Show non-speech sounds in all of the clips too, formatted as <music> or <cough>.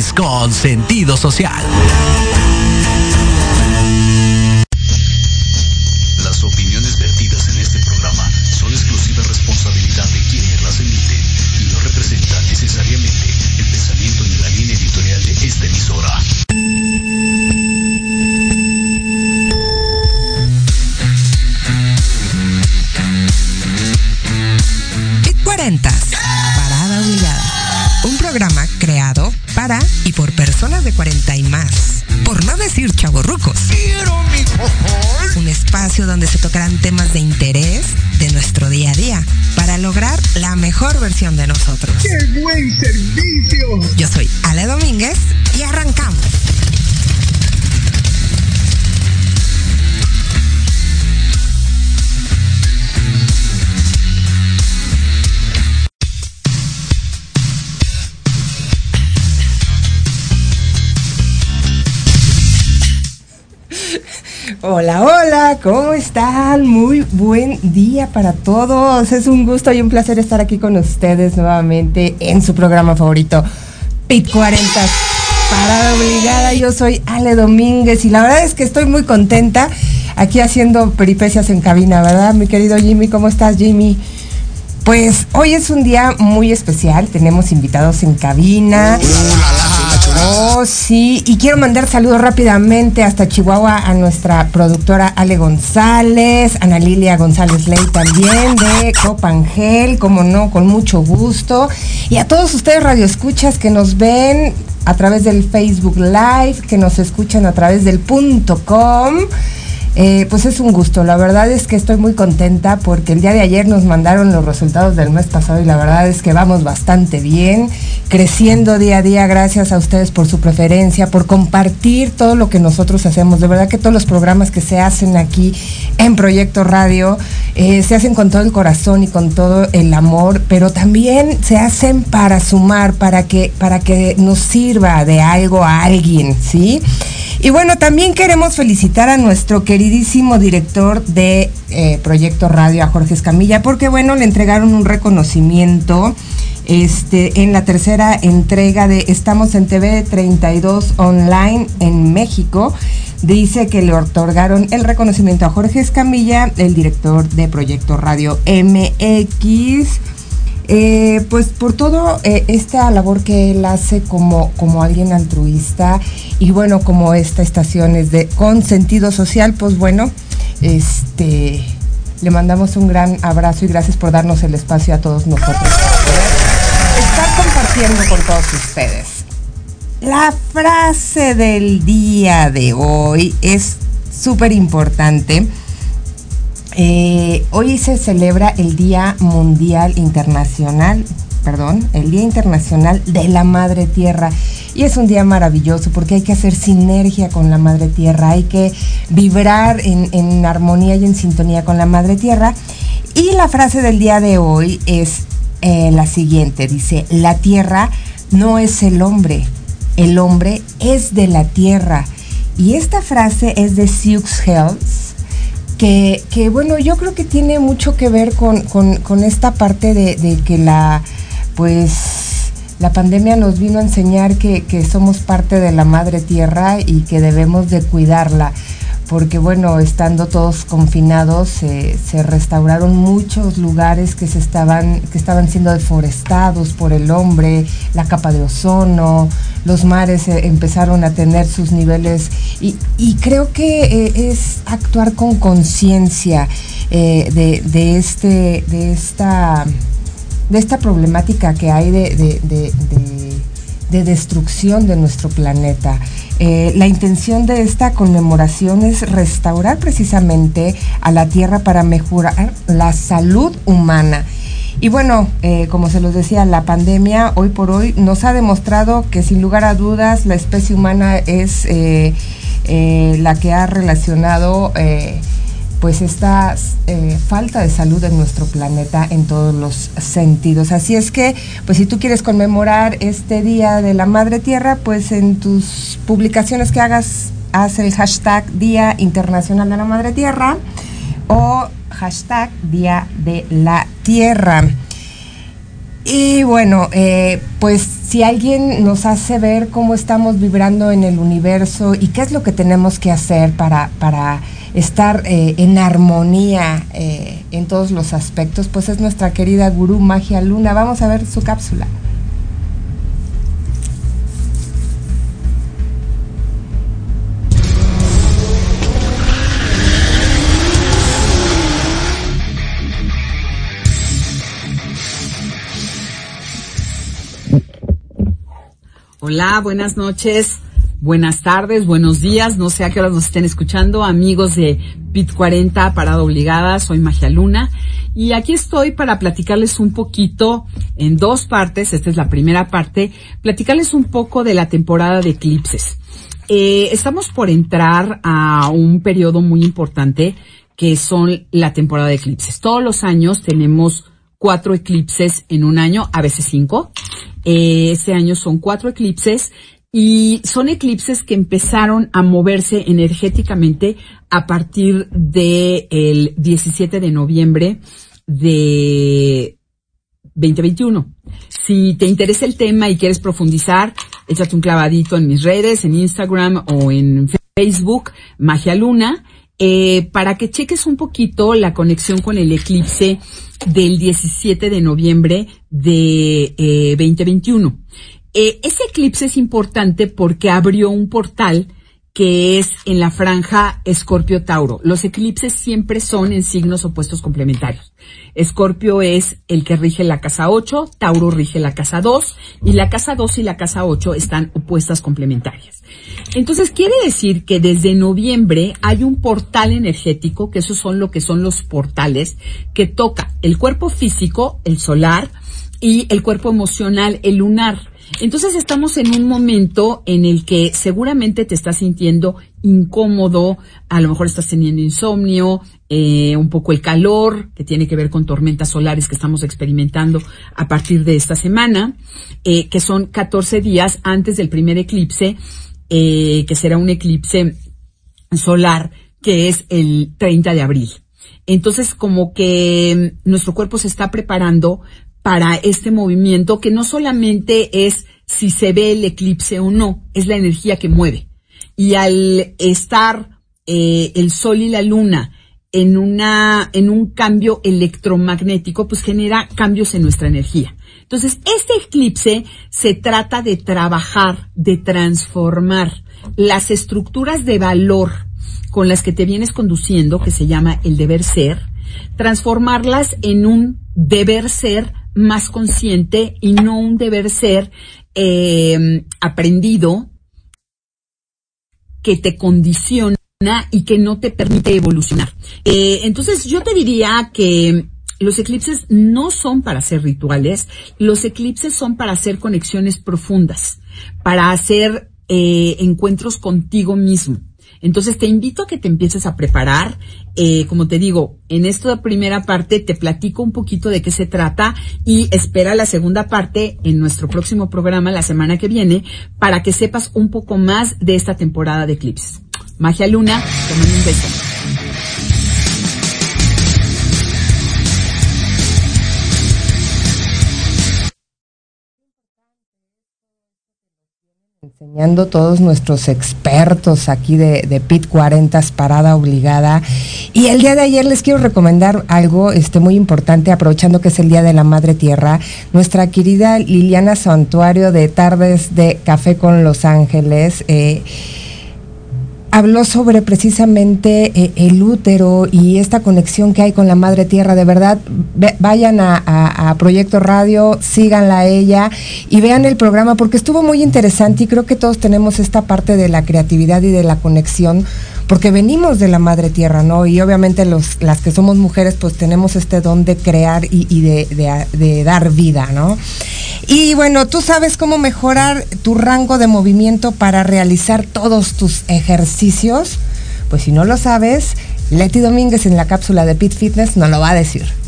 Con sentido social. Hola, hola, ¿cómo están? Muy buen día para todos. Es un gusto y un placer estar aquí con ustedes nuevamente en su programa favorito, Pit 40. Parada obligada, yo soy Ale Domínguez y la verdad es que estoy muy contenta aquí haciendo peripecias en cabina, ¿verdad? Mi querido Jimmy, ¿cómo estás, Jimmy? Pues hoy es un día muy especial, tenemos invitados en cabina. Oh, sí, y quiero mandar saludos rápidamente hasta Chihuahua a nuestra productora Ale González, Ana Lilia González Ley también de Copangel, como no, con mucho gusto. Y a todos ustedes radioescuchas que nos ven a través del Facebook Live, que nos escuchan a través del punto com. Eh, pues es un gusto, la verdad es que estoy muy contenta porque el día de ayer nos mandaron los resultados del mes pasado y la verdad es que vamos bastante bien, creciendo día a día, gracias a ustedes por su preferencia, por compartir todo lo que nosotros hacemos, de verdad que todos los programas que se hacen aquí en Proyecto Radio eh, se hacen con todo el corazón y con todo el amor, pero también se hacen para sumar, para que, para que nos sirva de algo a alguien, ¿sí? Y bueno, también queremos felicitar a nuestro queridísimo director de eh, Proyecto Radio, a Jorge Escamilla, porque bueno, le entregaron un reconocimiento este, en la tercera entrega de Estamos en TV 32 Online en México. Dice que le otorgaron el reconocimiento a Jorge Escamilla, el director de Proyecto Radio MX. Eh, pues por todo eh, esta labor que él hace como, como alguien altruista y bueno, como esta estación es de con sentido social, pues bueno, este le mandamos un gran abrazo y gracias por darnos el espacio a todos nosotros. Estar compartiendo con todos ustedes. La frase del día de hoy es súper importante. Eh, hoy se celebra el Día Mundial Internacional, perdón, el Día Internacional de la Madre Tierra. Y es un día maravilloso porque hay que hacer sinergia con la Madre Tierra, hay que vibrar en, armonía y en sintonía con la Madre Tierra. Y la frase del día de hoy es eh, la siguiente, dice, la Tierra no es el hombre, el hombre es de la Tierra. Y esta frase es de Sioux Health que, bueno, yo creo que tiene mucho que ver con, con, esta parte de, que la, pues, la pandemia nos vino a enseñar que, somos parte de la madre tierra y que debemos de cuidarla. Porque bueno, estando todos confinados, se restauraron muchos lugares que, se estaban, que estaban siendo deforestados por el hombre, la capa de ozono, los mares eh, empezaron a tener sus niveles. Y, creo que eh, es actuar con conciencia eh, de, este, de, esta, de esta problemática que hay de, de destrucción de nuestro planeta. Eh, la intención de esta conmemoración es restaurar precisamente a la Tierra para mejorar la salud humana. Y bueno, eh, como se los decía, la pandemia hoy por hoy nos ha demostrado que sin lugar a dudas la especie humana es eh, la que ha relacionado pues esta falta de salud en nuestro planeta en todos los sentidos. Así es que, pues si tú quieres conmemorar este Día de la Madre Tierra, pues en tus publicaciones que hagas, haz el hashtag Día Internacional de la Madre Tierra o hashtag Día de la Tierra. Y bueno, eh, pues si alguien nos hace ver cómo estamos vibrando en el universo y qué es lo que tenemos que hacer para, para estar eh, en armonía eh, en todos los aspectos, pues es nuestra querida gurú Magia Luna. Vamos a ver su cápsula. Hola, buenas noches, buenas tardes, buenos días, no sé a qué hora nos estén escuchando, amigos de PIT 40, Parada Obligada, soy Magia Luna, y aquí estoy para platicarles un poquito en dos partes, esta es la primera parte, platicarles un poco de la temporada de eclipses. Eh, estamos por entrar a un periodo muy importante que son la temporada de eclipses. Todos los años tenemos cuatro eclipses en un año, a veces cinco. Eh, este año son cuatro eclipses y son eclipses que empezaron a moverse energéticamente a partir del el 17 de noviembre de 2021. Si te interesa el tema y quieres profundizar, échate un clavadito en mis redes, en Instagram o en Facebook, Magia Luna, eh, para que cheques un poquito la conexión con el eclipse del 17 de noviembre de 2021. Eh, ese eclipse es importante porque abrió un portal que es en la franja Escorpio-Tauro. Los eclipses siempre son en signos opuestos complementarios. Escorpio es el que rige la casa 8, Tauro rige la casa 2 y la casa 2 y la casa 8 están opuestas complementarias. Entonces quiere decir que desde noviembre hay un portal energético, que esos son lo que son los portales, que toca el cuerpo físico, el solar, y el cuerpo emocional, el lunar. Entonces estamos en un momento en el que seguramente te estás sintiendo incómodo, a lo mejor estás teniendo insomnio, eh, un poco el calor, que tiene que ver con tormentas solares que estamos experimentando a partir de esta semana, eh, que son 14 días antes del primer eclipse, eh, que será un eclipse solar, que es el 30 de abril. Entonces, como que nuestro cuerpo se está preparando para este movimiento que no solamente es si se ve el eclipse o no, es la energía que mueve. Y al estar eh, el sol y la luna en una, en un cambio electromagnético, pues genera cambios en nuestra energía. Entonces, este eclipse se trata de trabajar, de transformar las estructuras de valor con las que te vienes conduciendo, que se llama el deber ser, transformarlas en un deber ser más consciente y no un deber ser eh, aprendido que te condiciona y que no te permite evolucionar. Eh, entonces yo te diría que los eclipses no son para hacer rituales, los eclipses son para hacer conexiones profundas, para hacer eh, encuentros contigo mismo. Entonces te invito a que te empieces a preparar. Eh, como te digo, en esta primera parte te platico un poquito de qué se trata y espera la segunda parte en nuestro próximo programa la semana que viene para que sepas un poco más de esta temporada de eclipses. Magia Luna, te un beso. Enseñando todos nuestros expertos aquí de, de PIT 40 Parada Obligada. Y el día de ayer les quiero recomendar algo este, muy importante, aprovechando que es el Día de la Madre Tierra. Nuestra querida Liliana Santuario de Tardes de Café con Los Ángeles. Eh, habló sobre precisamente eh, el útero y esta conexión que hay con la madre tierra. De verdad, vayan a, Proyecto Radio, síganla a ella y vean el programa porque estuvo muy interesante y creo que todos tenemos esta parte de la creatividad y de la conexión porque venimos de la madre tierra, ¿no? Y obviamente los, las que somos mujeres pues tenemos este don de crear y, de, de, dar vida, ¿no? Y bueno, tú sabes cómo mejorar tu rango de movimiento para realizar todos tus ejercicios. Pues si no lo sabes, Leti Domínguez en la cápsula de Pit Fitness nos lo va a decir.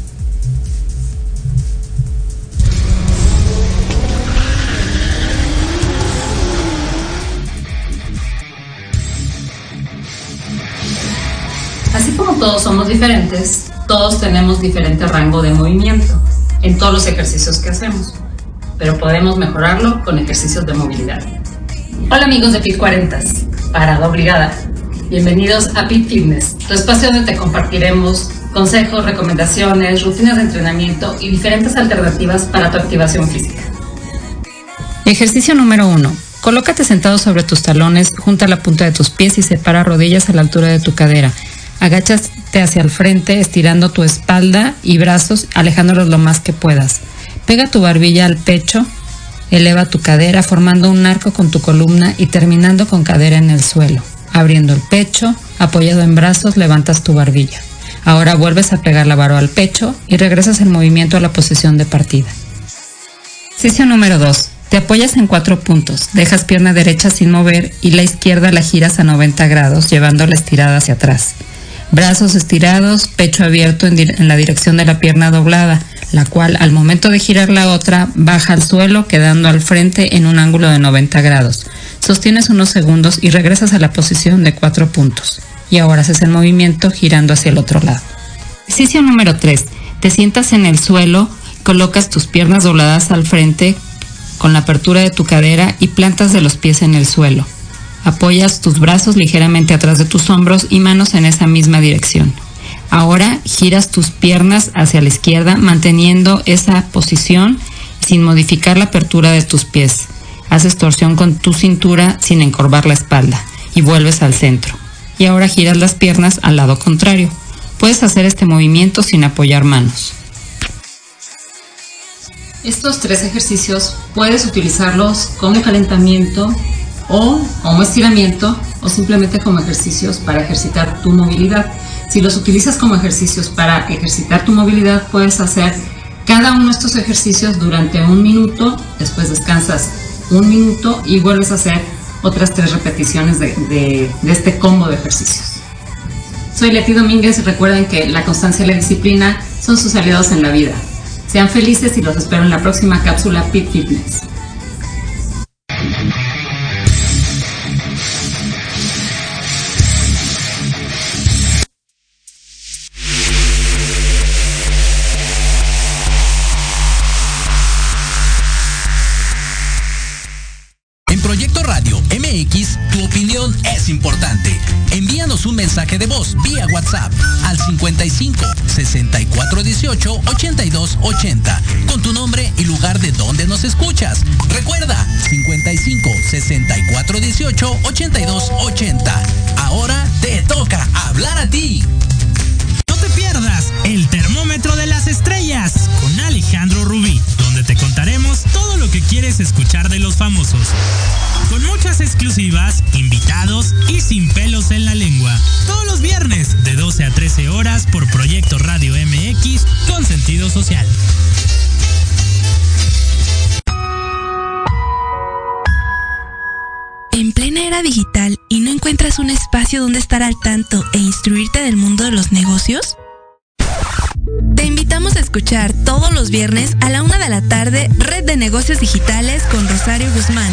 Somos diferentes, todos tenemos diferente rango de movimiento. en todos los ejercicios que hacemos, pero podemos mejorarlo con ejercicios de movilidad. Hola amigos de Pit 40, parada obligada. Bienvenidos a Pit Fitness, tu espacio donde te compartiremos consejos, recomendaciones, rutinas de entrenamiento y diferentes alternativas para tu activación física. Ejercicio número 1. Colócate sentado sobre tus talones, junta la punta de tus pies y separa rodillas a la altura de tu cadera. Agáchate hacia el frente, estirando tu espalda y brazos, alejándolos lo más que puedas. Pega tu barbilla al pecho, eleva tu cadera formando un arco con tu columna y terminando con cadera en el suelo. Abriendo el pecho, apoyado en brazos, levantas tu barbilla. Ahora vuelves a pegar la varo al pecho y regresas el movimiento a la posición de partida. Ejercicio número 2. Te apoyas en cuatro puntos, dejas pierna derecha sin mover y la izquierda la giras a 90 grados, llevándola estirada hacia atrás. Brazos estirados, pecho abierto en, la dirección de la pierna doblada, la cual al momento de girar la otra baja al suelo quedando al frente en un ángulo de 90 grados. Sostienes unos segundos y regresas a la posición de cuatro puntos. Y ahora haces el movimiento girando hacia el otro lado. Ejercicio número 3. Te sientas en el suelo, colocas tus piernas dobladas al frente con la apertura de tu cadera y plantas de los pies en el suelo. Apoyas tus brazos ligeramente atrás de tus hombros y manos en esa misma dirección. Ahora giras tus piernas hacia la izquierda manteniendo esa posición sin modificar la apertura de tus pies. Haces torsión con tu cintura sin encorvar la espalda y vuelves al centro. Y ahora giras las piernas al lado contrario. Puedes hacer este movimiento sin apoyar manos. Estos tres ejercicios puedes utilizarlos como calentamiento o como estiramiento o simplemente como ejercicios para ejercitar tu movilidad. Si los utilizas como ejercicios para ejercitar tu movilidad, puedes hacer cada uno de estos ejercicios durante un minuto, después descansas un minuto y vuelves a hacer otras tres repeticiones de, de, este combo de ejercicios. Soy Leti Domínguez y recuerden que la constancia y la disciplina son sus aliados en la vida. Sean felices y los espero en la próxima cápsula Pit Fitness. De voz vía WhatsApp al 55 64 18 82 80 con tu nombre y lugar de donde nos escuchas. Recuerda 55 64 18 82 80. Ahora te toca hablar a ti. No te pierdas el termómetro de las estrellas con Alejandro Rubí, donde te contaremos todo lo que quieres escuchar de los famosos. Con muchas exclusivas, invitados y sin pelos en la lengua. Viernes de 12 a 13 horas por Proyecto Radio MX con sentido social. En plena era digital y no encuentras un espacio donde estar al tanto e instruirte del mundo de los negocios? Te invitamos a escuchar todos los viernes a la una de la tarde Red de Negocios Digitales con Rosario Guzmán.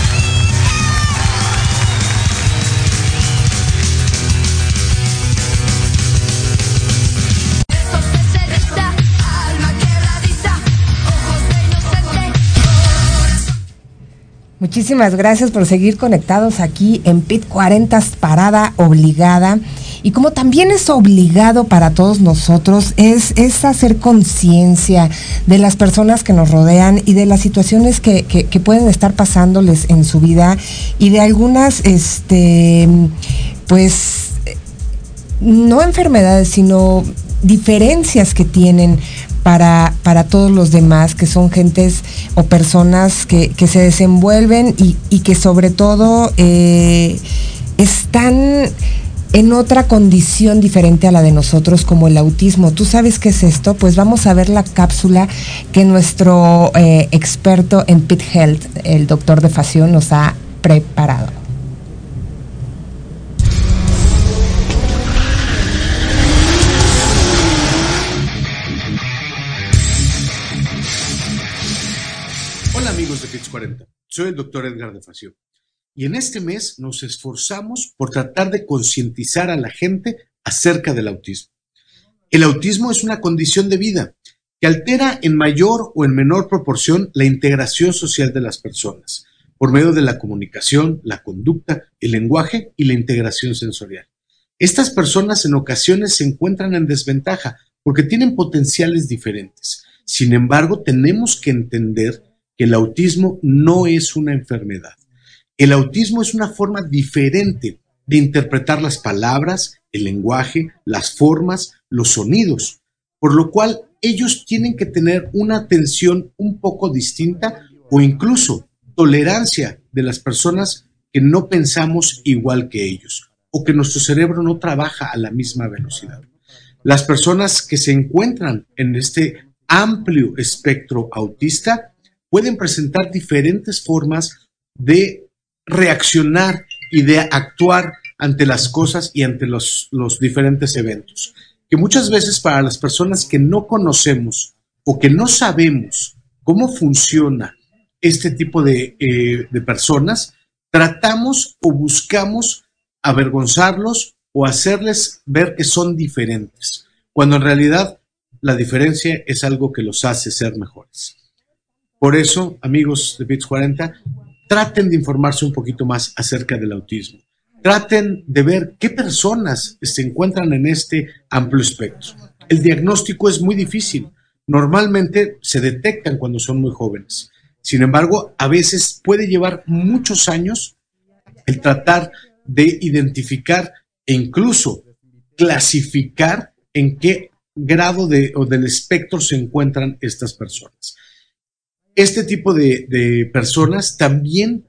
Muchísimas gracias por seguir conectados aquí en PIT 40 Parada Obligada. Y como también es obligado para todos nosotros, es, es hacer conciencia de las personas que nos rodean y de las situaciones que, que, pueden estar pasándoles en su vida y de algunas, este, pues, no enfermedades, sino diferencias que tienen para, para todos los demás, que son gentes o personas que, que se desenvuelven y, y, que sobre todo eh, están en otra condición diferente a la de nosotros como el autismo. ¿Tú sabes qué es esto? Pues vamos a ver la cápsula que nuestro eh, experto en Pit Health, el doctor de Fación, nos ha preparado. 40, soy el doctor Edgar de Fación. Y en este mes nos esforzamos por tratar de concientizar a la gente acerca del autismo. El autismo es una condición de vida que altera en mayor o en menor proporción la integración social de las personas, por medio de la comunicación, la conducta, el lenguaje y la integración sensorial. Estas personas en ocasiones se encuentran en desventaja porque tienen potenciales diferentes. Sin embargo, tenemos que entender el autismo no es una enfermedad el autismo es una forma diferente de interpretar las palabras, el lenguaje, las formas, los sonidos, por lo cual ellos tienen que tener una atención un poco distinta o incluso tolerancia de las personas que no pensamos igual que ellos o que nuestro cerebro no trabaja a la misma velocidad. Las personas que se encuentran en este amplio espectro autista pueden presentar diferentes formas de reaccionar y de actuar ante las cosas y ante los, diferentes eventos. Que muchas veces para las personas que no conocemos o que no sabemos cómo funciona este tipo de, eh, de personas, tratamos o buscamos avergonzarlos o hacerles ver que son diferentes, cuando en realidad la diferencia es algo que los hace ser mejores. Por eso, amigos de Bits 40, traten de informarse un poquito más acerca del autismo. Traten de ver qué personas se encuentran en este amplio espectro. El diagnóstico es muy difícil. Normalmente se detectan cuando son muy jóvenes. Sin embargo, a veces puede llevar muchos años el tratar de identificar e incluso clasificar en qué grado de, o del espectro se encuentran estas personas este tipo de, personas también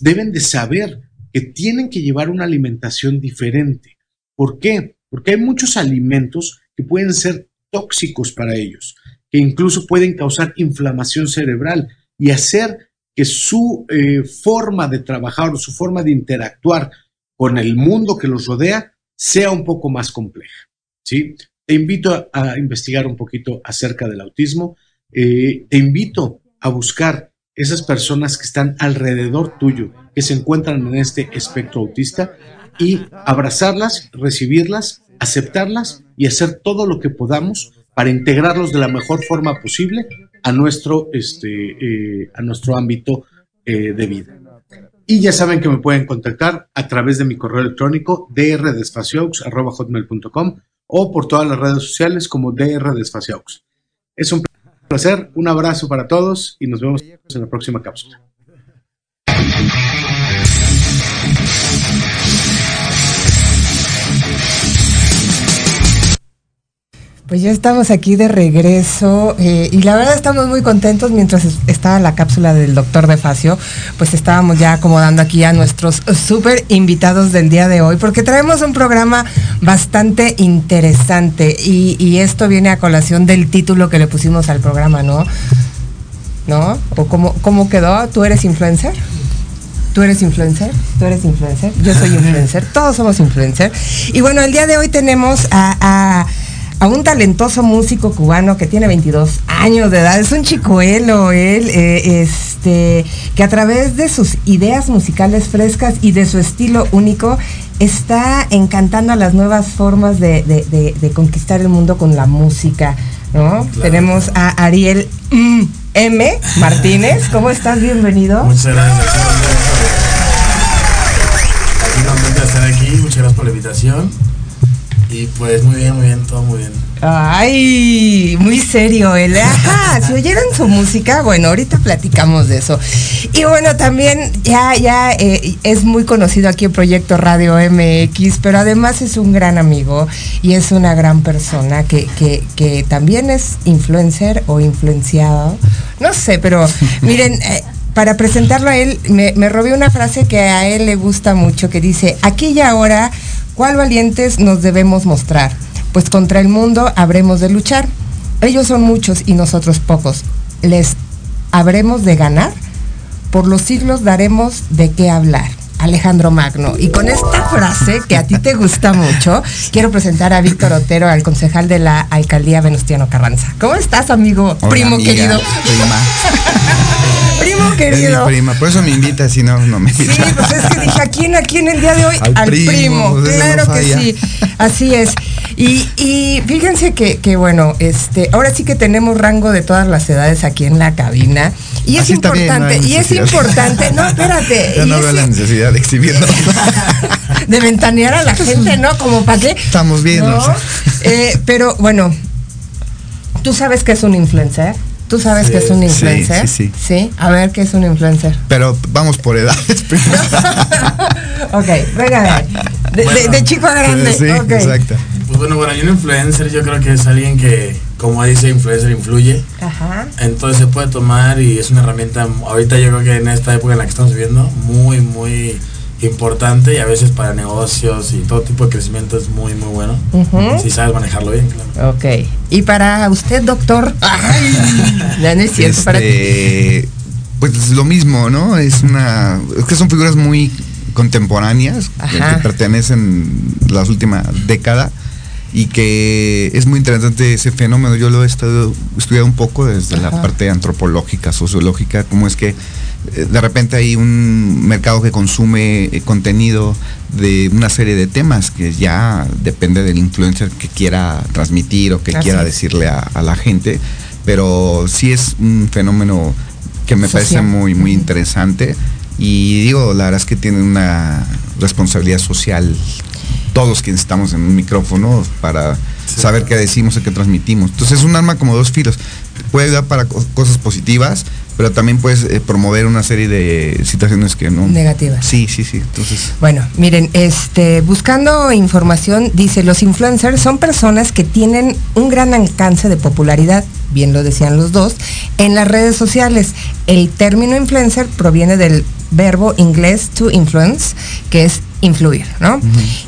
deben de saber que tienen que llevar una alimentación diferente. ¿Por qué? Porque hay muchos alimentos que pueden ser tóxicos para ellos, que incluso pueden causar inflamación cerebral y hacer que su eh, forma de trabajar o su forma de interactuar con el mundo que los rodea sea un poco más compleja. ¿sí? Te invito a, investigar un poquito acerca del autismo. Eh, te invito a buscar esas personas que están alrededor tuyo, que se encuentran en este espectro autista, y abrazarlas, recibirlas, aceptarlas y hacer todo lo que podamos para integrarlos de la mejor forma posible a nuestro, este, eh, a nuestro ámbito eh, de vida. Y ya saben que me pueden contactar a través de mi correo electrónico drdespaciaux.com o por todas las redes sociales como drdespaciaux. Es un placer, un abrazo para todos y nos vemos en la próxima cápsula. Pues ya estamos aquí de regreso eh, y la verdad estamos muy contentos mientras estaba la cápsula del doctor de Facio, pues estábamos ya acomodando aquí a nuestros súper invitados del día de hoy porque traemos un programa bastante interesante y, esto viene a colación del título que le pusimos al programa, ¿no? ¿No? ¿O cómo, cómo quedó? ¿Tú eres influencer? ¿Tú eres influencer? ¿Tú eres influencer? Yo soy <laughs> influencer. Todos somos influencer. Y bueno, el día de hoy tenemos a a un talentoso músico cubano que tiene 22 años de edad. Es un chicuelo él, eh, este, que a través de sus ideas musicales frescas y de su estilo único está encantando a las nuevas formas de, conquistar el mundo con la música. ¿no? Tenemos a Ariel M. Martínez. ¿Cómo estás? Bienvenido. Muchas gracias. estar aquí. Muchas gracias por la invitación. Y pues muy bien, muy bien, todo muy bien. Ay, muy serio él. Ajá, <laughs> si oyeron su música, bueno, ahorita platicamos de eso. Y bueno, también ya, ya eh, es muy conocido aquí en Proyecto Radio MX, pero además es un gran amigo y es una gran persona que, que, que también es influencer o influenciado. No sé, pero <laughs> miren, eh, para presentarlo a él, me, me robé una frase que a él le gusta mucho, que dice, aquí y ahora, ¿cuál valientes nos debemos mostrar? Pues contra el mundo habremos de luchar. Ellos son muchos y nosotros pocos. Les habremos de ganar. Por los siglos daremos de qué hablar. Alejandro Magno. Y con esta frase que a ti te gusta mucho, quiero presentar a Víctor Otero, al concejal de la alcaldía Venustiano Carranza. ¿Cómo estás, amigo? Hola, primo amiga, querido. Prima. Primo Es querido. mi prima, por eso me invita, si no, no me invita. Sí, pues es que dije, ¿a quién, a quién el día de hoy? Al primo, pues claro no que sí, así es. Y, y fíjense que, que, bueno, este, ahora sí que tenemos rango de todas las edades aquí en la cabina. Y es Así está bien, importante, no y es importante, no, espérate. <laughs> Ya no es veo la necesidad de exhibirlo. <laughs> de ventanear a la <laughs> gente, ¿no? Como para qué. Estamos bien, ¿No? o sea. Eh, pero bueno, tú sabes que es un influencer. Tú sabes Sí, que es un influencer. sí, sí. Sí, a ver qué es un influencer. Pero vamos por edades <laughs> primero. Ok, venga. De, de- de chico a grande. Sí, exacto. Pues bueno, bueno, y un influencer yo creo que es alguien que, como dice influencer, influye. Ajá. Entonces se puede tomar y es una herramienta, ahorita yo creo que en esta época en la que estamos viviendo, muy, muy importante y a veces para negocios y todo tipo de crecimiento es muy, muy bueno. Si sabes manejarlo bien, claro. Ok. Y para usted, doctor. Ay, <laughs> ya no es cierto. Para ti. Este, pues es lo mismo, ¿no? Es una. Es que son figuras muy contemporáneas que- Ajá. que pertenecen a la última década y que es muy interesante ese fenómeno. Yo lo he estado estudiado un poco desde la parte antropológica, sociológica, cómo es que eh, de repente hay un mercado que consume eh, contenido de una serie de temas que ya depende del influencer que quiera transmitir o que Así quiera es. decirle a, a la gente, pero sí es un fenómeno que me parece muy, muy interesante y digo, la verdad es que tiene una responsabilidad social todos quienes estamos en un micrófono para saber qué decimos y qué transmitimos. Entonces es un arma como dos filos. Puede ayudar para co- cosas positivas, pero también puedes eh, promover una serie de situaciones que no... Negativas. Sí, sí, sí. Entonces... Bueno, miren, este, buscando información, dice, los influencers son personas que tienen un gran alcance de popularidad, bien lo decían los dos, en las redes sociales. El término influencer proviene del verbo inglés to influence, que es influir, ¿no?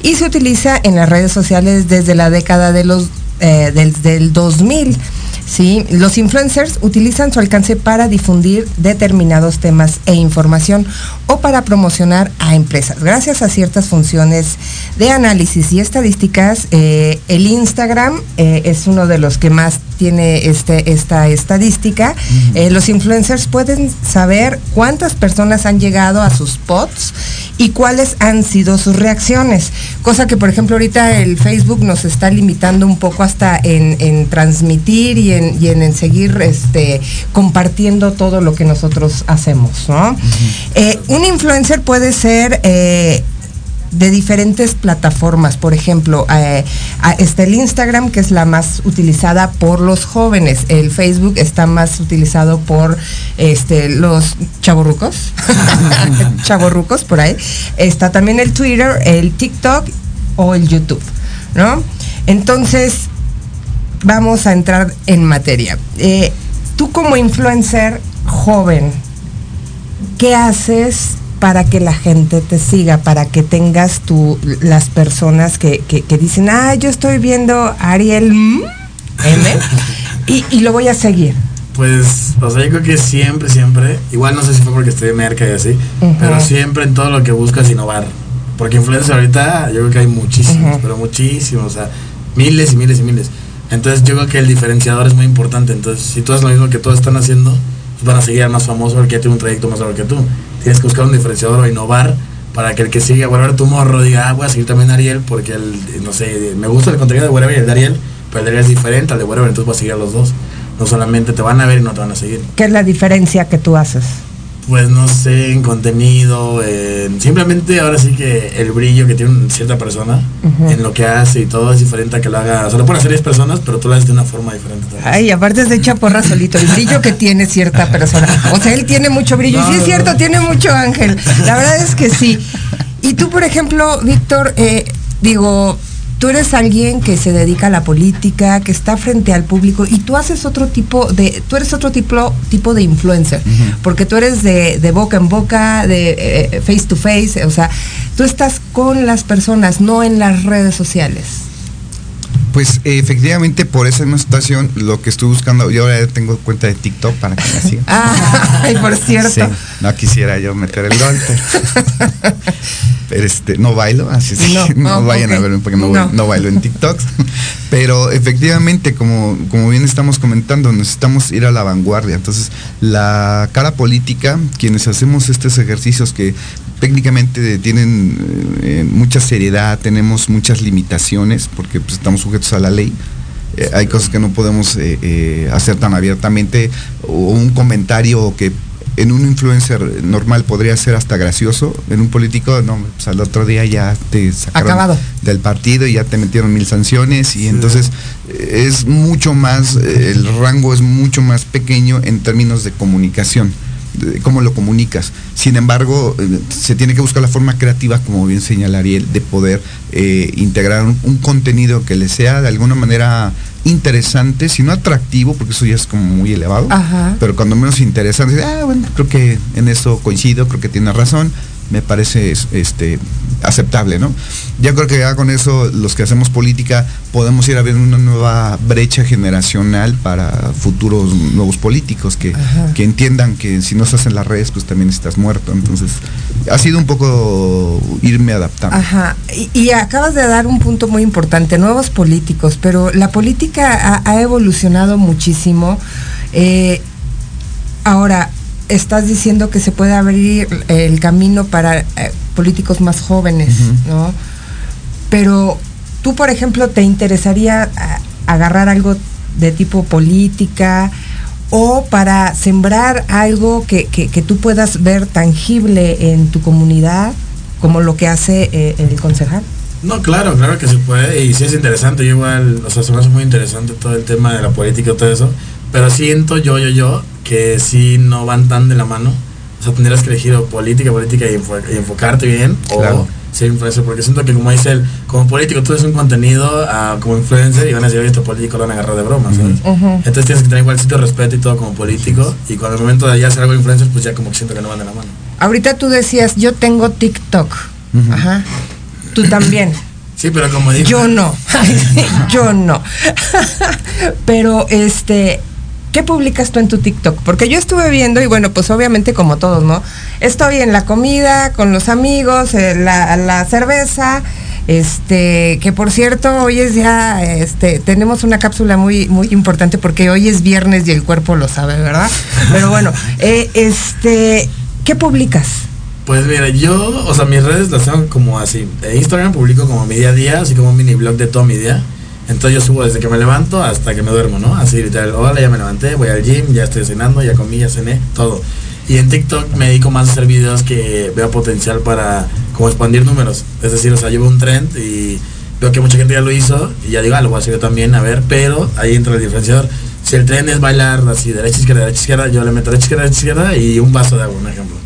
Y se utiliza en las redes sociales desde la década de los, eh, del, del 2000. ¿Sí? Los influencers utilizan su alcance para difundir determinados temas e información o para promocionar a empresas. Gracias a ciertas funciones de análisis y estadísticas, eh, el Instagram eh, es uno de los que más tiene este, esta estadística. Eh, los influencers pueden saber cuántas personas han llegado a sus posts y cuáles han sido sus reacciones. Cosa que, por ejemplo, ahorita el Facebook nos está limitando un poco hasta en, en transmitir y en, y en, en seguir este, compartiendo todo lo que nosotros hacemos, ¿no? Eh, un influencer puede ser... eh, de diferentes plataformas. Por ejemplo, eh, está el Instagram, que es la más utilizada por los jóvenes. El Facebook está más utilizado por este, los chavorrucos. <laughs> chavorrucos, por ahí. Está también el Twitter, el TikTok o el YouTube, ¿no? Entonces, vamos a entrar en materia. Eh, tú como influencer joven, ¿qué haces para que la gente te siga, para que tengas tú las personas que, que- que dicen, ah, yo estoy viendo a Ariel M, M, y, y lo voy a seguir? Pues, o sea, yo creo que siempre, siempre, igual no sé si fue porque estoy merca y así, pero siempre en todo lo que buscas innovar. Porque influencers ahorita yo creo que hay muchísimos, pero muchísimos, o sea, miles y miles y miles. Entonces yo creo que el diferenciador es muy importante. Entonces, si tú haces lo mismo que todos están haciendo, pues van a seguir al más famoso porque ya tiene un trayecto más largo que tú. Tienes que buscar un diferenciador o innovar para que el que siga, ahora tu morro diga, ah, voy a seguir también a Ariel porque el, no sé, me gusta el contenido de Whatever y el de Ariel, pero el de Ariel es diferente al de Whatever, entonces voy a seguir a los dos. No solamente te van a ver y no te van a seguir. ¿Qué es la diferencia que tú haces? Pues no sé, en contenido, en- simplemente ahora sí que el brillo que tiene una cierta persona en lo que hace y todo es diferente a que lo haga. O sea, lo pueden hacer 10 personas, pero tú lo haces de una forma diferente. Ay, aparte es de chaporra solito, el brillo que tiene cierta persona. O sea, él tiene mucho brillo. y sí es cierto, tiene mucho ángel. La verdad es que sí. Y tú, por ejemplo, Víctor, eh, digo, tú eres alguien que se dedica a la política, que está frente al público y tú haces otro tipo de, tú eres otro tipo, tipo de influencer, porque tú eres de, de boca en boca, de eh, face to face, o sea, tú estás con las personas, no en las redes sociales. Pues eh, efectivamente por esa misma situación lo que estoy buscando, yo ahora tengo cuenta de TikTok para que me <laughs> sigan. Ay, por cierto. Sí, no quisiera yo meter el gol, pero, pero, este, no bailo, así es que No, <laughs> no, oh, vayan a verme porque no, No. no bailo en TikToks. Pero efectivamente, como, como bien estamos comentando, necesitamos ir a la vanguardia. Entonces, la cara política, quienes hacemos estos ejercicios que técnicamente tienen eh, mucha seriedad, tenemos muchas limitaciones, porque pues, estamos sujetos a la ley. Eh, hay cosas que no podemos eh, eh, hacer tan abiertamente o un comentario que en un influencer normal podría ser hasta gracioso, en un político, no, pues al otro día ya te sacaron Acabado. del partido y ya te metieron mil sanciones y entonces eh, es mucho más, eh, el rango es mucho más pequeño en términos de comunicación cómo lo comunicas. Sin embargo, eh, se tiene que buscar la forma creativa, como bien señala Ariel, de poder eh, integrar un, un contenido que le sea de alguna manera interesante, si no atractivo, porque eso ya es como muy elevado, Ajá. pero cuando menos interesante, ah, bueno, creo que en eso coincido, creo que tiene razón, me parece es- este aceptable, ¿no? Ya creo que ya con eso los que hacemos política podemos ir abriendo una nueva brecha generacional para futuros nuevos políticos que, que entiendan que si no estás en las redes pues también estás muerto. Entonces ha sido un poco irme adaptando. Ajá, y, y acabas de dar un punto muy importante, nuevos políticos, pero la política ha, ha evolucionado muchísimo. Eh, ahora, estás diciendo que se puede abrir el camino para eh, políticos más jóvenes, ¿no? Pero tú, por ejemplo, ¿te interesaría a- agarrar algo de tipo política o para sembrar algo que, que- que tú puedas ver tangible en tu comunidad, como lo que hace eh, el concejal? No, claro, claro que se puede y sí es interesante. Yo igual, o sea, se me hace muy interesante todo el tema de la política y todo eso. Pero siento yo, yo, yo, que sí no van tan de la mano. O sea, tendrías que elegir o política, política y, enfo- y enfocarte bien Claro. o ser influencer. Porque siento que, como dice él, como político tú eres un contenido ah, como influencer y van a decir, oye, este político lo van a agarrar de broma, ¿sabes? Entonces tienes que tener igual sitio de respeto y todo como político. Y cuando el momento de ya hacer algo de influencer, pues ya como que siento que no van de la mano. Ahorita tú decías, yo tengo TikTok. Ajá. Tú también. Sí, pero como digo. <laughs> Yo no. yo <laughs> no. Pero este, ¿qué publicas tú en tu TikTok? Porque yo estuve viendo y bueno, pues obviamente como todos, ¿no? Estoy en la comida, con los amigos, eh, la, la cerveza. Este, que por cierto, hoy es ya, este, tenemos una cápsula muy, muy importante porque hoy es viernes y el cuerpo lo sabe, ¿verdad? Pero bueno, <laughs> eh, este, ¿qué publicas? Pues mira, yo, o sea, mis redes las tengo como así. En Instagram publico como mi día a día, así como un mini blog de todo mi día. Entonces yo subo desde que me levanto hasta que me duermo, ¿no? Así literal, hola, ya me levanté, voy al gym, ya estoy cenando, ya comí, ya cené, todo. Y en TikTok me dedico más a hacer videos que veo potencial para como expandir números. Es decir, o sea, veo un trend y veo que mucha gente ya lo hizo y ya digo, ah, lo voy a hacer yo también, a ver, pero ahí entra el diferenciador. Si el trend es bailar así, derecha, izquierda, derecha, izquierda, yo le meto derecha, izquierda, derecha, izquierda y un vaso de agua, un ejemplo.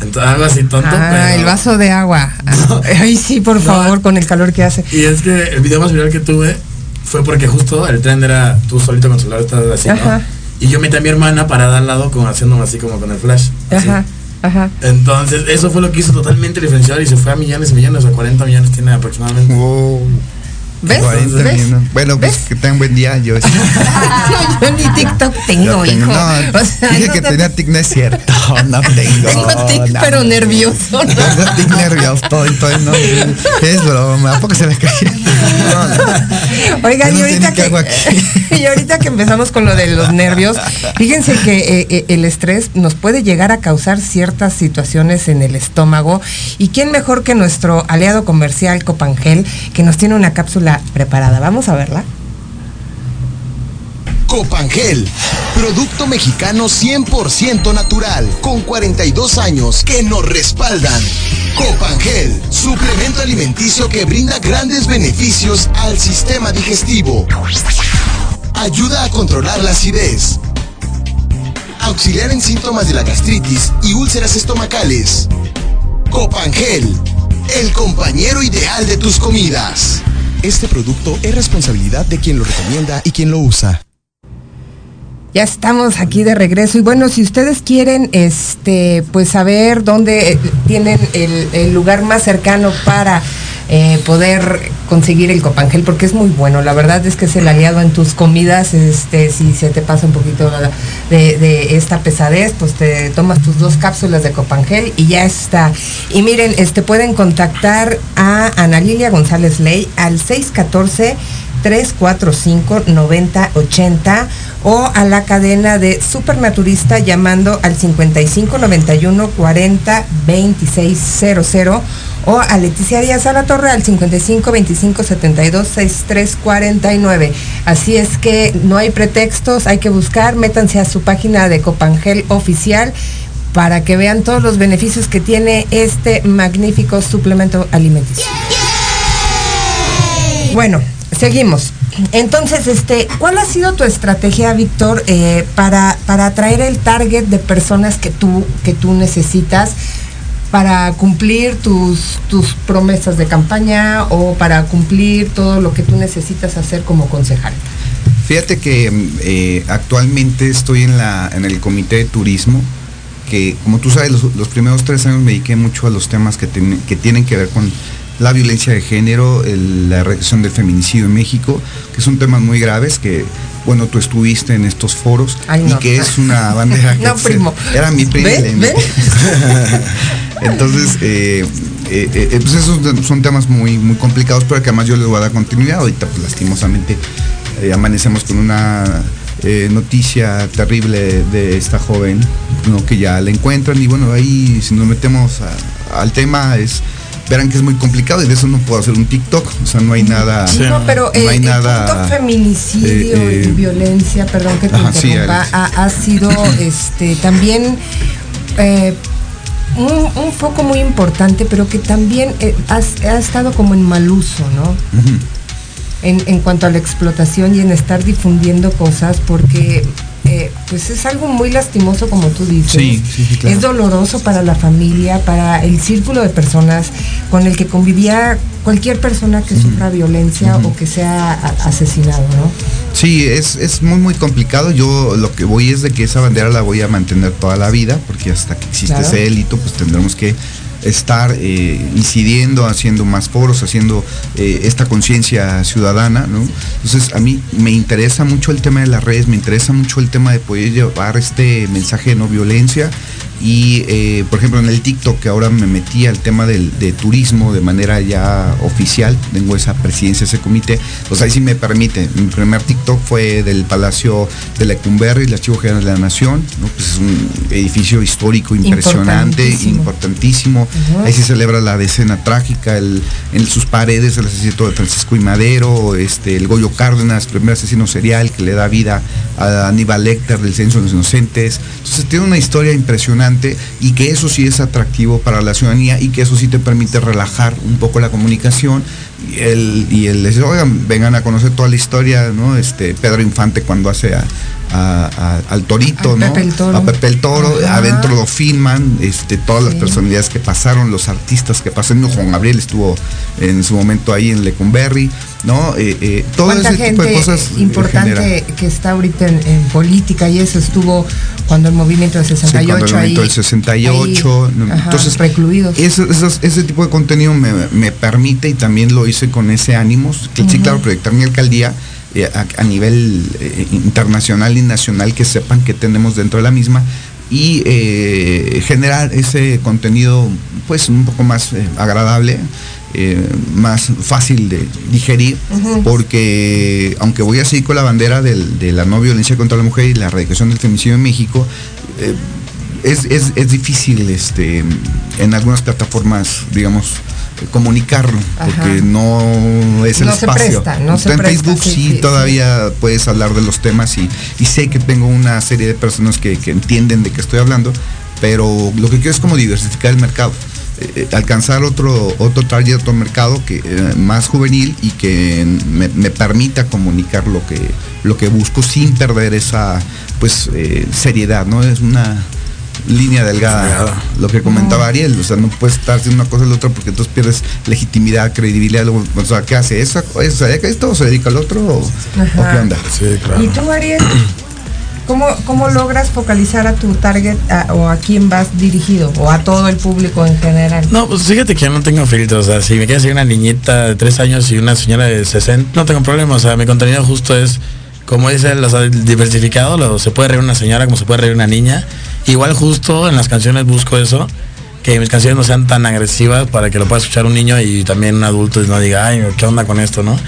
Entonces, algo así tonto, Ah, pero... el vaso de agua. <laughs> Ay, sí, por favor, con el calor que hace. Y es que el video más viral que tuve fue porque justo el trend era tú solito con el celular, estás así, ¿no? Ajá. Y yo metí a mi hermana parada al lado como haciéndome así como con el flash. así. Ajá, ajá. Entonces, eso fue lo que hizo totalmente diferenciador y se fue a millones y millones, a 40 millones tiene aproximadamente. ¿Ves? 40 ¿Ves? millones. Bueno, pues que tengan buen día. Yo, <laughs> yo ni TikTok tengo, hijo. No, O sea, dije no que te- tenía tic, no es cierto. <laughs> No tengo. Tengo tic, no. pero nervioso. Tengo tic nervioso, todo, todo, no. Es broma, ¿a poco se le cayó? <laughs> Oigan, y ahorita que, y ahorita que empezamos con lo de los nervios, fíjense que eh, eh, el estrés nos puede llegar a causar ciertas situaciones en el estómago. ¿Y quién mejor que nuestro aliado comercial Copangel, que nos tiene una cápsula preparada? Vamos a verla. Copangel, producto mexicano 100% natural, con 42 años que nos respaldan. Copangel, suplemento alimenticio que brinda grandes beneficios al sistema digestivo. Ayuda a controlar la acidez. Auxiliar en síntomas de la gastritis y úlceras estomacales. Copangel, el compañero ideal de tus comidas. Este producto es responsabilidad de quien lo recomienda y quien lo usa. Ya estamos aquí de regreso y bueno, si ustedes quieren, este, pues saber dónde eh, tienen el, el lugar más cercano para eh, poder conseguir el copangel porque es muy bueno. La verdad es que es el aliado en tus comidas. Este, si se te pasa un poquito de, de esta pesadez, pues te tomas tus dos cápsulas de copangel y ya está. Y miren, este pueden contactar a Ana Lilia González Ley al 614 345-9080 o a la cadena de Supernaturista llamando al 5591 40 2600 o a Leticia Díaz a la Torre al 55 25 72 63 49. Así es que no hay pretextos, hay que buscar, métanse a su página de Copangel oficial para que vean todos los beneficios que tiene este magnífico suplemento alimenticio. Bueno, seguimos. Entonces, este, ¿cuál ha sido tu estrategia, Víctor, eh, para, para atraer el target de personas que tú, que tú necesitas para cumplir tus, tus promesas de campaña o para cumplir todo lo que tú necesitas hacer como concejal? Fíjate que eh, actualmente estoy en, la, en el comité de turismo, que como tú sabes, los, los primeros tres años me dediqué mucho a los temas que, ten, que tienen que ver con la violencia de género, el, la reducción del feminicidio en México, que son temas muy graves que, bueno, tú estuviste en estos foros Ay, no. y que es una bandera <laughs> que No, primo. era mi primo. <laughs> Entonces, eh, eh, eh, pues esos son temas muy, muy complicados, pero que además yo les voy a dar continuidad. Ahorita, pues lastimosamente, amanecemos con una eh, noticia terrible de esta joven, ¿no? que ya la encuentran y bueno, ahí si nos metemos a- al tema es verán que es muy complicado y de eso no puedo hacer un TikTok, o sea, no hay nada, Sí, no, pero no eh, hay el nada punto feminicidio eh, y violencia, perdón que te ajá, interrumpa, ha, ha sido <clears throat> este también un, un foco muy importante, pero que también eh, has- ha, estado como en mal uso, ¿no? En, en cuanto a la explotación y en estar difundiendo cosas, porque eh, pues es algo muy lastimoso, como tú dices. Sí, sí, sí, claro. Es doloroso para la familia, para el círculo de personas con el que convivía cualquier persona que sufra violencia o que sea asesinado, ¿no? Sí, es, es muy muy complicado. Yo lo que voy es de que esa bandera la voy a mantener toda la vida, porque hasta que existe Claro. ese delito, pues tendremos que estar eh, incidiendo, haciendo más foros, haciendo eh, esta conciencia ciudadana, ¿no? Entonces a mí me interesa mucho el tema de las redes, me interesa mucho el tema de poder llevar este mensaje de no violencia y eh, por ejemplo en el TikTok que ahora me metí al tema del, de turismo de manera ya oficial, tengo esa presidencia, ese comité, pues ahí sí me permite. Mi primer TikTok fue del Palacio de Lecumberri, el Archivo General de la Nación, ¿no? Pues es un edificio histórico impresionante, Importantísimo. Ahí se celebra la decena trágica, el, en sus paredes el asesinato de Francisco y Madero, este, el Goyo Cárdenas, primer asesino serial que le da vida a Aníbal Lecter del Censo de los Inocentes. Entonces tiene una historia impresionante y que eso sí es atractivo para la ciudadanía y que eso sí te permite relajar un poco la comunicación y el, y el oigan, vengan a conocer toda la historia, ¿no? Este Pedro Infante cuando hace a, a- a- al torito, A ¿no? Pepe el Toro. A Pepe el Toro, Ajá. adentro lo filman, este, todas las Sí. personalidades que pasaron, los artistas que pasaron, Juan Gabriel estuvo en su momento ahí en Lecumberri, ¿no? Eh, eh, todo ¿Cuánta ese tipo de cosas importante genera. que está ahorita en, en política y eso estuvo cuando el movimiento del Sí, 68 cuando el movimiento ahí, del 68, ahí, ¿no? ajá, entonces recluidos. ese, tipo de contenido me, me permite y también lo hice con ese ánimo, que sí, claro, proyectar mi alcaldía eh, a, a nivel eh, internacional y nacional que sepan que tenemos dentro de la misma y eh, generar ese contenido pues un poco más agradable eh, más fácil de digerir porque aunque voy a seguir con la bandera del- de la no violencia contra la mujer y la erradicación del feminicidio en México eh, es, es- es difícil este en algunas plataformas digamos comunicarlo, porque no es el No se espacio. presta, no se en presta, Facebook sí, sí, sí, todavía puedes hablar de los temas y, y sé que tengo una serie de personas que, que entienden de qué estoy hablando, pero lo que quiero es como diversificar el mercado. eh, eh, alcanzar otro otro target, otro mercado que eh, más juvenil y que me, me permita comunicar lo que lo que busco sin perder esa pues eh, seriedad, ¿no? Es una línea delgada, lo que comentaba Ariel, o sea, no puedes estar haciendo una cosa y la otra porque entonces pierdes legitimidad, credibilidad, luego, o sea, ¿qué hace? ¿Eso, eso se dedica a esto o se dedica al otro o, o qué onda? Sí, ¿Y tú, Ariel? <clears throat> ¿Cómo, ¿Cómo logras focalizar a tu target a- o a quién vas dirigido o a todo el público en general? No, pues fíjate que yo no tengo filtros. O sea, si me quieres seguir una niñita de 3 años y una señora de 60, no tengo problema. O sea, mi contenido justo es, como dice él, o sea, diversificado. Lo, se puede reír una señora como se puede reír una niña. Igual justo en las canciones busco eso. Que mis canciones no sean tan agresivas para que lo pueda escuchar un niño y también un adulto y no diga, ay, ¿qué onda con esto, no?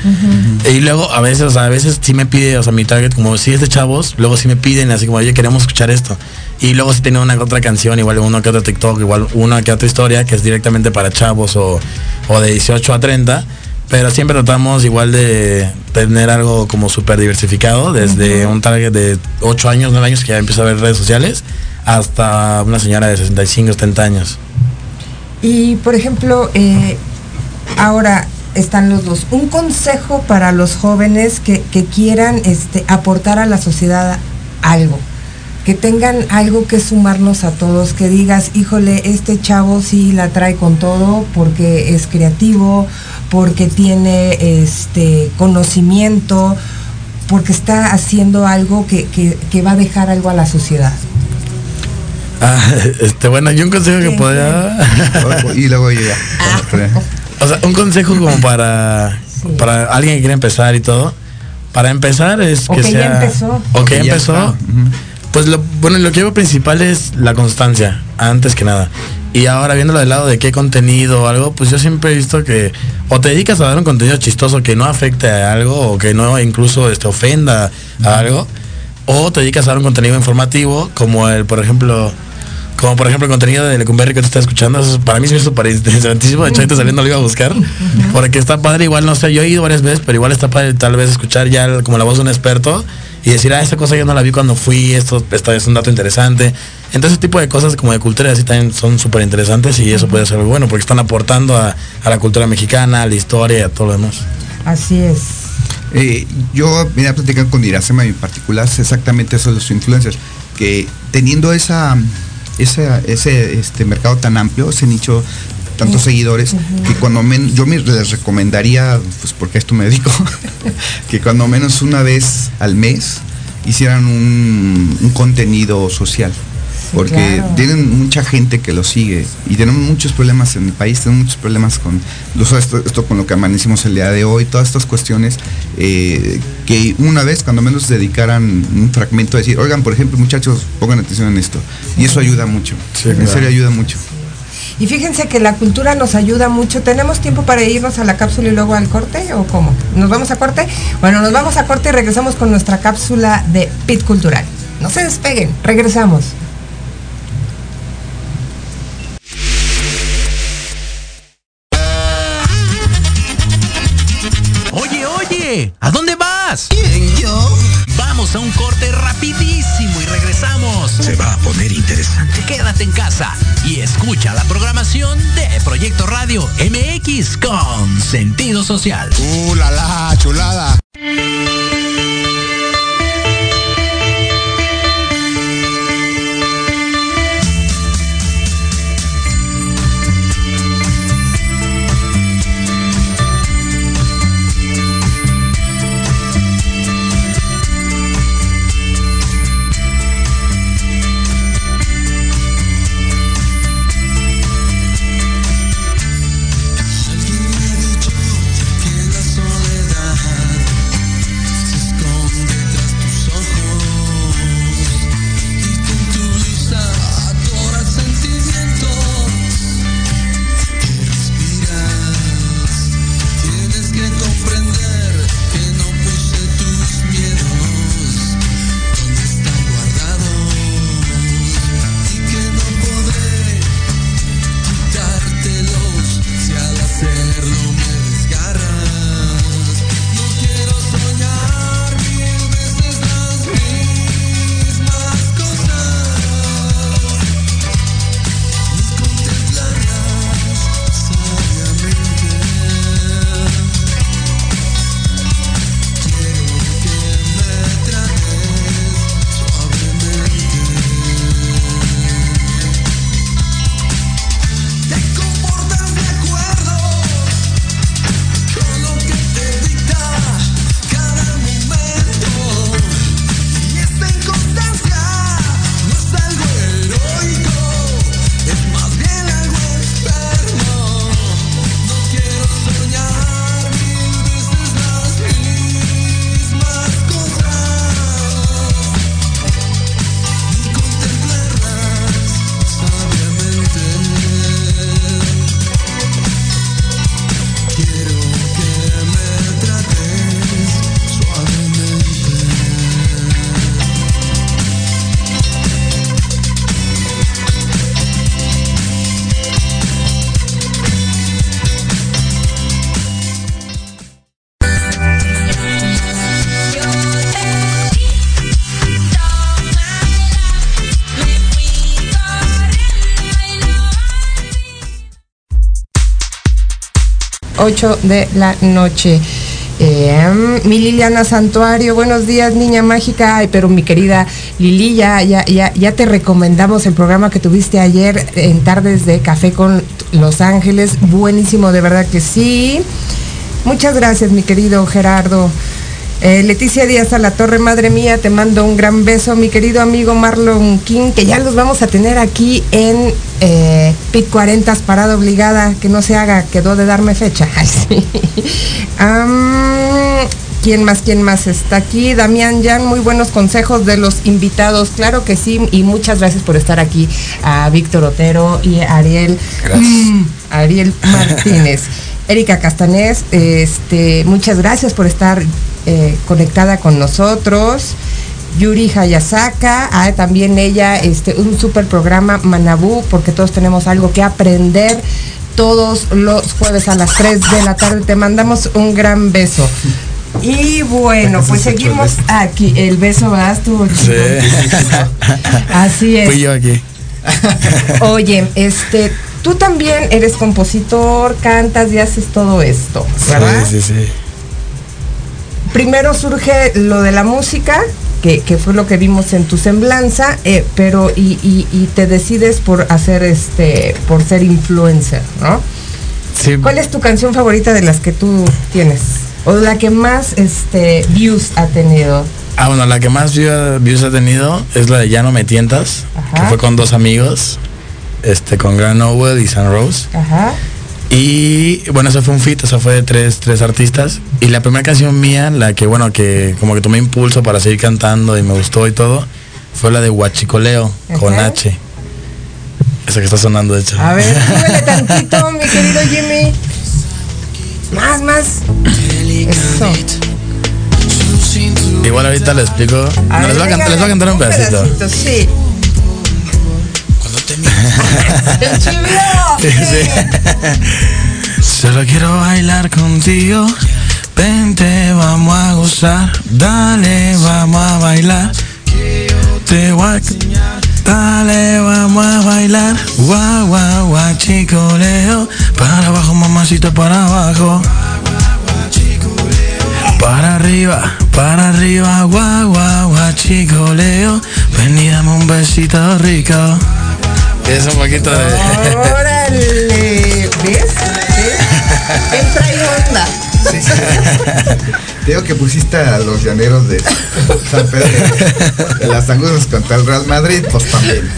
Y luego a veces, o sea, a veces sí me pide, o sea, mi target, como si es de chavos, luego sí me piden así como, oye, queremos escuchar esto. Y luego sí tiene una otra canción, igual uno que otro TikTok, igual una que otra historia que es directamente para chavos o, o de 18 a 30. Pero siempre tratamos igual de tener algo como súper diversificado, desde un target de 8 años, 9 años que ya empieza a ver redes sociales, hasta una señora de 65, 70 años. Y, por ejemplo, eh, ahora están los dos. Un consejo para los jóvenes que, que quieran este, aportar a la sociedad algo. Que tengan algo que sumarnos a todos, que digas, híjole, este chavo sí la trae con todo porque es creativo, porque tiene este conocimiento, porque está haciendo algo que, que- que va a dejar algo a la sociedad. Ah, <laughs> este, bueno, yo un consejo que podría... <laughs> y luego yo ya. <laughs> O sea, un consejo como para, para alguien que quiere empezar y todo. Para empezar es O que ya sea... empezó. O que ya ya empezó. está. Pues lo, bueno, lo que veo principal es la constancia, antes que nada. Y ahora viéndolo del lado de qué contenido o algo, pues yo siempre he visto que o te dedicas a dar un contenido chistoso que no afecte a algo o que no incluso este, ofenda a algo, o te dedicas a dar un contenido informativo como el, por ejemplo, como por ejemplo el contenido de Lecumberri que te está escuchando, eso para mí sí es súper interesantísimo, de hecho ahorita saliendo lo iba a buscar, porque está padre igual, no sé, yo he ido varias veces, pero igual está padre tal vez escuchar ya como la voz de un experto y decir, ah, esa cosa yo no la vi cuando fui, esto, esto es un dato interesante. Entonces ese tipo de cosas como de cultura así también son súper interesantes y eso puede ser muy bueno, porque están aportando a, a la cultura mexicana, a la historia y a todo lo demás. Así es. Eh, yo vine a platicar con Iracema en particular, es exactamente eso de los influencers, que teniendo esa, esa- ese este mercado tan amplio, ese nicho, tantos seguidores, que cuando menos, yo me- les recomendaría, pues porque a esto me dedico, <laughs> que cuando menos una vez al mes hicieran un, un contenido social. Porque claro. tienen mucha gente que lo sigue y tenemos muchos problemas en el país, tenemos muchos problemas con esto, esto con lo que amanecimos el día de hoy, todas estas cuestiones eh, que una vez cuando menos dedicaran un fragmento a decir, oigan, por ejemplo, muchachos, pongan atención en esto. Y eso ayuda mucho, en claro. serio ayuda mucho. Y fíjense que la cultura nos ayuda mucho. ¿Tenemos tiempo para irnos a la cápsula y luego al corte o cómo? ¿Nos vamos a corte? Bueno, nos vamos a corte y regresamos con nuestra cápsula de Pit Cultural. No se despeguen, regresamos. Oye, oye, ¿a dónde vas? ¿Quién, yo? Vamos a un corte rapidísimo y regresamos. Se va a poner interesante. Quédate en casa y escucha la programación de Proyecto Radio MX con sentido social. ¡Uh, la, la, chulada! 8 de la noche. Eh, mi Liliana Santuario, buenos días, niña mágica. Ay, pero mi querida Lili, ya, ya, ya, ya te recomendamos el programa que tuviste ayer en Tardes de Café con Los Ángeles. Buenísimo, de verdad que sí. Muchas gracias, mi querido Gerardo. Eh, Leticia Díaz a la Torre, madre mía, te mando un gran beso, mi querido amigo Marlon King, que ya los vamos a tener aquí en eh, PIT 40 parada obligada, que no se haga, quedó de darme fecha. <laughs> ¿Quién más? ¿Quién más está aquí? Damián Jan, muy buenos consejos de los invitados, claro que sí, y muchas gracias por estar aquí a Víctor Otero y a Ariel. Ariel Martínez. <laughs> Erika Castanés, este, muchas gracias por estar eh, conectada con nosotros. Yuri Hayasaka, ah, también ella, este, un super programa Manabú, porque todos tenemos algo que aprender todos los jueves a las 3 de la tarde. Te mandamos un gran beso. Y bueno, pues seguimos aquí. El beso ¿verdad? estuvo chido. <laughs> Así es. Fui yo aquí. <laughs> Oye, este, tú también eres compositor, cantas y haces todo esto, ¿verdad? Sí, sí, sí. Primero surge lo de la música, que, que fue lo que vimos en tu semblanza, eh, pero y, y- y te decides por hacer este, por ser influencer, ¿no? Sí. ¿Cuál es tu canción favorita de las que tú tienes? O la que más este, views ha tenido. Ah, bueno, la que más view- views ha tenido es la de Ya no me tientas, que fue con dos amigos, este, con Gran Owell y San Rose. Ajá. Y bueno, eso fue un feat, eso fue de tres, tres artistas. Y la primera canción mía, la que bueno, que como que tomé impulso para seguir cantando y me gustó y todo, fue la de Huachicoleo con. H. Esa que está sonando de hecho. A ver, <laughs> súbele tantito, mi querido Jimmy. Más, más. Eso. Igual ahorita le explico. A No, ver, les, voy a, les voy cantar un pedacito. sí. <laughs> Solo quiero bailar contigo. Vente, vamos a gozar. Dale, vamos a bailar. Te voy. Dale, vamos a bailar. Guau, guau, guau, chicoleo. Para abajo, mamacita, para abajo. Para arriba, para arriba, guau, guau, guau, chicoleo. Ven y dame un besito rico. Es un poquito de. Órale. ¿Ves? ¿Ves? <laughs> Él trae onda. Te digo que pusiste a los llaneros de San Pedro de las Angusas contra el Real Madrid, pues también.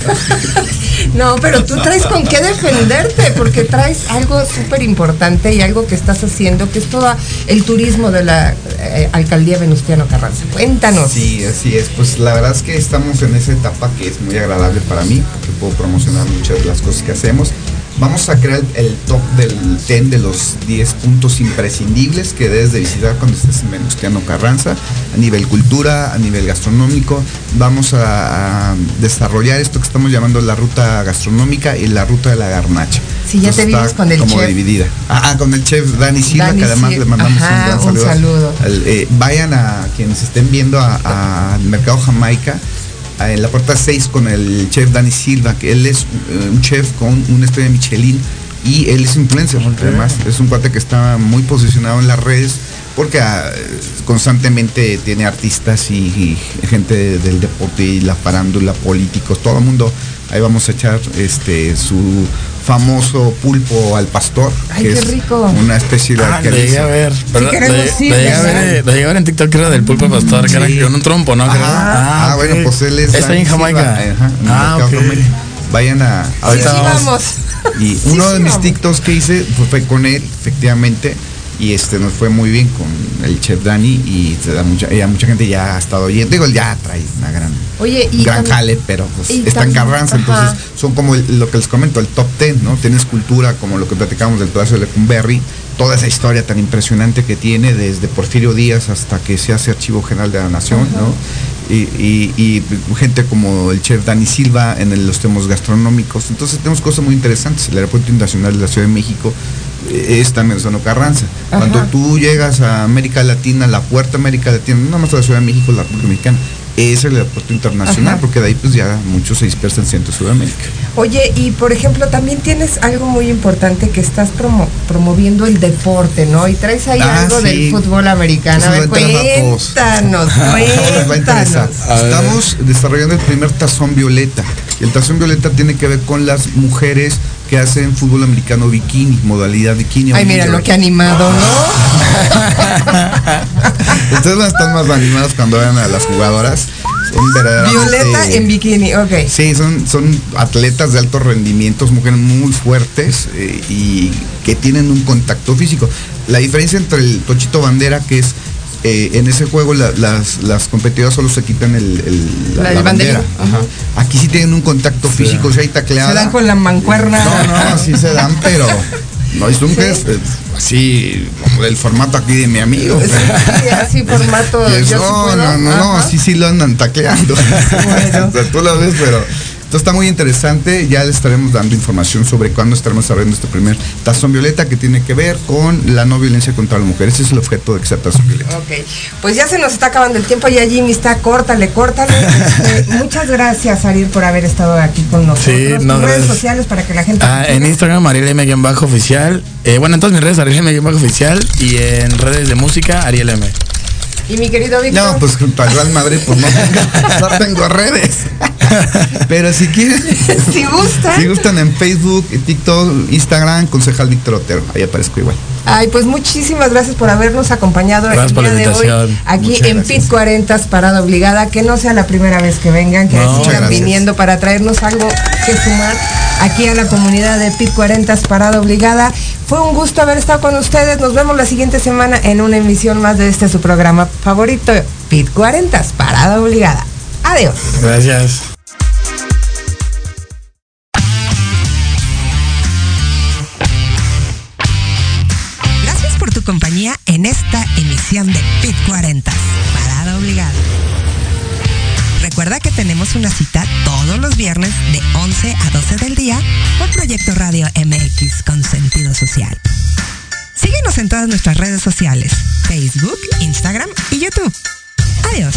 No, pero tú traes con qué defenderte, porque traes algo súper importante y algo que estás haciendo, que es todo el turismo de la eh, alcaldía Venustiano Carranza. Cuéntanos. Sí, así es. Pues la verdad es que estamos en esa etapa que es muy agradable para mí, porque puedo promocionar muchas de las cosas que hacemos. Vamos a crear el top del 10 de los 10 puntos imprescindibles que debes de visitar cuando estés en Venustiano Carranza, a nivel cultura, a nivel gastronómico. Vamos a, a desarrollar esto que estamos llamando la ruta gastronómica y la ruta de la garnacha. Sí, ya te vimos con el como chef. dividida. Ah, ah, con el chef Dani Silva, Dani que además le mandamos Ajá, un gran un saludo. saludo. Al- eh, vayan a quienes estén viendo a- a- al Mercado Jamaica, en la puerta 6 con el chef Dani Silva, que él es eh, un chef con una estrella Michelin y él es influencer. Además, es un cuate que está muy posicionado en las redes porque ah, constantemente tiene artistas y, y gente del deporte y la farándula, políticos, todo el mundo. Ahí vamos a echar este su famoso pulpo al pastor, Ay, que qué es rico. una Ah, él llegué hizo. a ver. llegué a ver, llegué a ver en TikTok que era del pulpo pastor, que era con un trompo, ¿no? Ah, ok. bueno, pues él es. Está en Jamaica. Ajá, en ah. Vayan a. Ahorita Sí, vamos. vamos. Y <laughs> uno sí, de mis vamos. TikToks que hice fue, fue con él, efectivamente. Y este nos fue muy bien con el chef Dani y se da mucha, ya mucha gente ya ha estado oyendo. Digo, ya trae una gran, Oye, y gran jale, pero pues y está en tam- Carranza, entonces son como el- lo que les comento, el top 10, ¿no? Tienes cultura, como lo que platicamos del Palacio de Lecumberri, toda esa historia tan impresionante que tiene desde Porfirio Díaz hasta que se hace Archivo General de la Nación, Ajá. ¿no? Y, y- y gente como el chef Dani Silva en el- los temas gastronómicos. Entonces tenemos cosas muy interesantes. El Aeropuerto Internacional de la Ciudad de México es también Zona Carranza. Cuando tú llegas a América Latina, la puerta América Latina, no nada más a la Ciudad de México, la República Mexicana, es el aeropuerto internacional, Ajá. porque de ahí pues ya muchos se dispersan en Centro Sudamérica. Oye, y por ejemplo, también tienes algo muy importante que estás promo- promoviendo el deporte, ¿no? Y traes ahí Ah, algo sí. del fútbol americano. Eso A ver, cuéntanos, va a cuéntanos. <laughs> Estamos desarrollando el primer tazón violeta. Y el tazón violeta tiene que ver con las mujeres que hacen fútbol americano bikini, modalidad bikini. Ay, mira lo que animado, ¿no? <laughs> Ustedes van a estar más animados cuando vean a las jugadoras. Son verdaderamente- Violeta en bikini, ok. Sí, son, son atletas de alto rendimiento, mujeres muy fuertes eh, y que tienen un contacto físico. La diferencia entre el Tochito Bandera, que es eh, en ese juego la- las, las competidoras solo se quitan el, el- La bandera. Ajá. Aquí sí tienen un contacto físico, si hay tacleada. Se dan con la mancuerna. No, no, así se dan, pero no, es un que es eh, así como del formato aquí de mi amigo. Sí, así <laughs> formato. Es, yo sí no, puedo. no, no, no, así sí lo andan tacleando. <laughs> o sea, tú lo ves, pero esto está muy interesante. Ya les estaremos dando información sobre cuándo estaremos desarrollando este primer tazón violeta que tiene que ver con la no violencia contra la mujer. Ese es el objeto de que sea tazón violeta. Ok, pues ya se nos está acabando el tiempo, ya Jimmy está, córtale, córtale. Este, <laughs> muchas gracias, Ariel, por haber estado aquí con nosotros. Sí, no, Tus redes gracias. sociales para que la gente... Ah, en Instagram, Ariel M oficial. Eh, bueno, en todas mis redes, Ariel M oficial. Y en redes de música, Ariel M. Y mi querido Víctor. No, pues junto al Real Madrid, pues no tengo, <laughs> no tengo redes. <laughs> Pero si quieren, si gustan. si gustan en Facebook, TikTok, Instagram, concejal Víctor Otero. Ahí aparezco igual. Ay, pues muchísimas gracias por habernos acompañado Gracias el por día la de hoy aquí Muchas en gracias. PIT 40 Parada Obligada, que no sea la primera vez que vengan, que No, sigan viniendo para traernos algo que sumar aquí a la comunidad de PIT 40 Parada Obligada. Fue un gusto haber estado con ustedes. Nos vemos la siguiente semana en una emisión más de este su programa favorito, PIT 40 Parada Obligada. Adiós. Gracias en esta emisión de PIT 40, Parada Obligada. Recuerda que tenemos una cita todos los viernes de 11 a 12 del día por Proyecto Radio MX con sentido social. Síguenos en todas nuestras redes sociales, Facebook, Instagram y YouTube. Adiós.